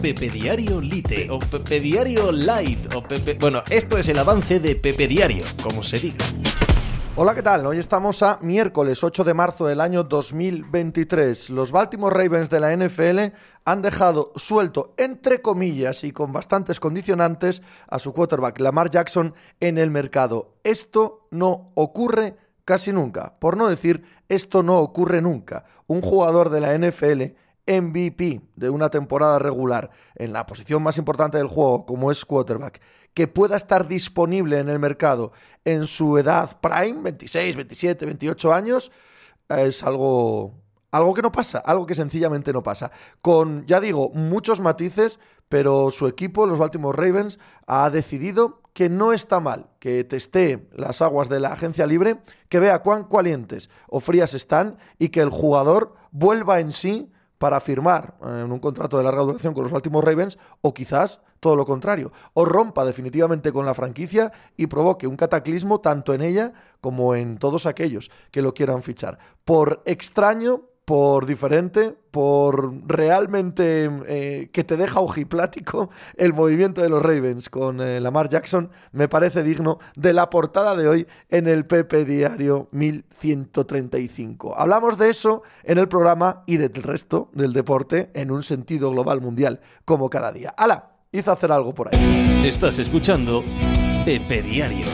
Pepe Diario Lite o Pepe Diario Light o Pepe... Bueno, esto es el avance de Pepe Diario, como se diga. Hola, ¿qué tal? Hoy estamos a miércoles 8 de marzo del año 2023. Los Baltimore Ravens de la NFL han dejado suelto, entre comillas y con bastantes condicionantes, a su quarterback Lamar Jackson en el mercado. Esto no ocurre casi nunca. Por no decir, esto no ocurre nunca. Un jugador de la NFL MVP de una temporada regular en la posición más importante del juego, como es quarterback, que pueda estar disponible en el mercado en su edad prime, 26, 27, 28 años, es algo, algo que no pasa, algo que sencillamente no pasa. Con, ya digo, muchos matices, pero su equipo, los Baltimore Ravens, ha decidido que no está mal que testee las aguas de la agencia libre, que vea cuán calientes o frías están y que el jugador vuelva en sí para firmar eh, un contrato de larga duración con los Baltimore Ravens o quizás todo lo contrario, o rompa definitivamente con la franquicia y provoque un cataclismo tanto en ella como en todos aquellos que lo quieran fichar. Por extraño por diferente, por realmente eh, que te deja ojiplático el movimiento de los Ravens con eh, Lamar Jackson, me parece digno de la portada de hoy en el Pepe Diario 1135. Hablamos de eso en el programa y del resto del deporte en un sentido global mundial, como cada día. ¡Hala! Hizo hacer algo por ahí. Estás escuchando Pepe Diario.